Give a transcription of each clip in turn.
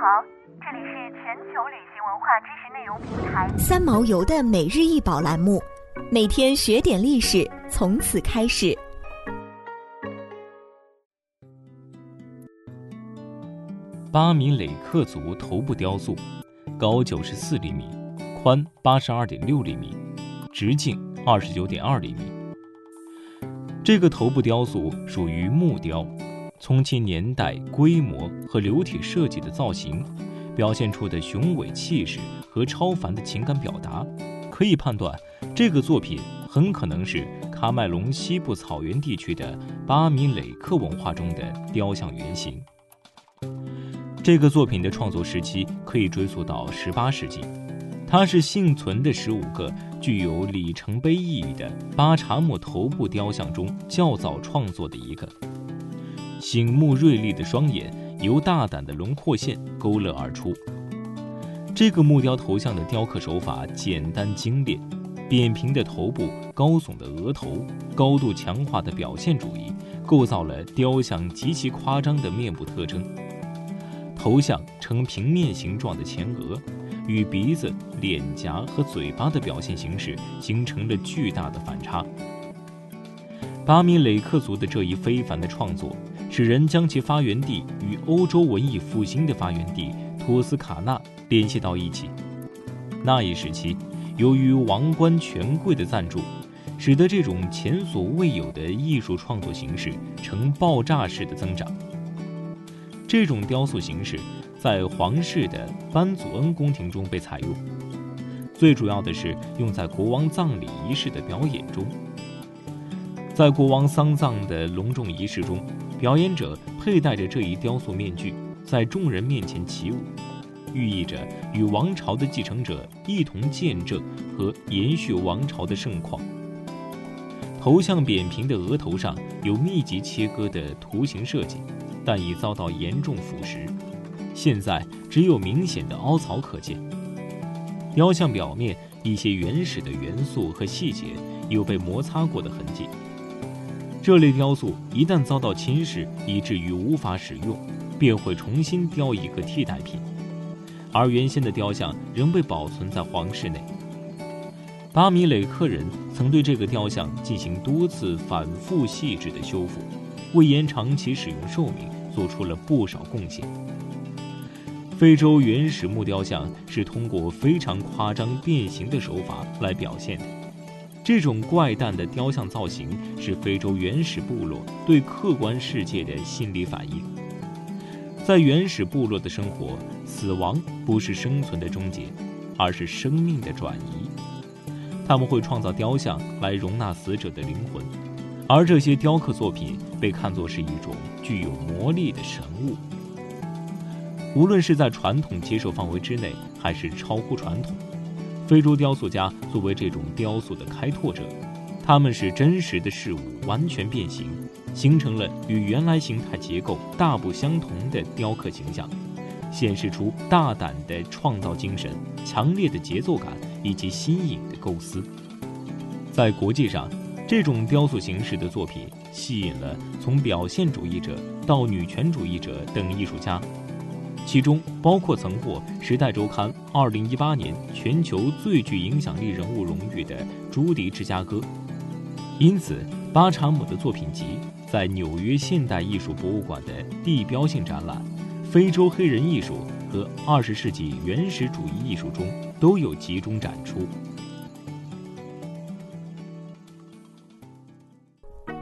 好，这里是全球旅行文化知识内容平台三毛游的每日一宝栏目，每天学点历史，从此开始。巴米雷克族头部雕塑，高九十四厘米，宽八十二点六厘米，直径二十九点二厘米。这个头部雕塑属于木雕。从其年代、规模和流体设计的造型，表现出的雄伟气势和超凡的情感表达，可以判断，这个作品很可能是喀麦隆西部草原地区的巴米雷克文化中的雕像原型。这个作品的创作时期可以追溯到18世纪，它是幸存的十五个具有里程碑意义的巴查姆头部雕像中较早创作的一个。醒目锐利的双眼由大胆的轮廓线勾勒而出。这个木雕头像的雕刻手法简单精炼，扁平的头部、高耸的额头、高度强化的表现主义，构造了雕像极其夸张的面部特征。头像呈平面形状的前额，与鼻子、脸颊和嘴巴的表现形式形成了巨大的反差。巴米雷克族的这一非凡的创作。使人将其发源地与欧洲文艺复兴的发源地托斯卡纳联系到一起。那一时期，由于王冠权贵的赞助，使得这种前所未有的艺术创作形式呈爆炸式的增长。这种雕塑形式在皇室的班祖恩宫廷中被采用，最主要的是用在国王葬礼仪式的表演中。在国王丧葬的隆重仪式中。表演者佩戴着这一雕塑面具，在众人面前起舞，寓意着与王朝的继承者一同见证和延续王朝的盛况。头像扁平的额头上有密集切割的图形设计，但已遭到严重腐蚀，现在只有明显的凹槽可见。雕像表面一些原始的元素和细节有被摩擦过的痕迹。这类雕塑一旦遭到侵蚀，以至于无法使用，便会重新雕一个替代品，而原先的雕像仍被保存在皇室内。巴米雷克人曾对这个雕像进行多次反复细致的修复，为延长其使用寿命做出了不少贡献。非洲原始木雕像是通过非常夸张变形的手法来表现的。这种怪诞的雕像造型是非洲原始部落对客观世界的心理反应。在原始部落的生活，死亡不是生存的终结，而是生命的转移。他们会创造雕像来容纳死者的灵魂，而这些雕刻作品被看作是一种具有魔力的神物。无论是在传统接受范围之内，还是超乎传统。非洲雕塑家作为这种雕塑的开拓者，他们使真实的事物完全变形，形成了与原来形态结构大不相同的雕刻形象，显示出大胆的创造精神、强烈的节奏感以及新颖的构思。在国际上，这种雕塑形式的作品吸引了从表现主义者到女权主义者等艺术家。其中包括曾获《时代周刊》2018年全球最具影响力人物荣誉的朱迪·芝加哥。因此，巴查姆的作品集在纽约现代艺术博物馆的地标性展览《非洲黑人艺术和20世纪原始主义艺术》中都有集中展出。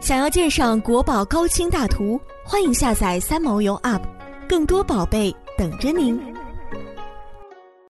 想要鉴赏国宝高清大图，欢迎下载三毛游 App，更多宝贝。等着您。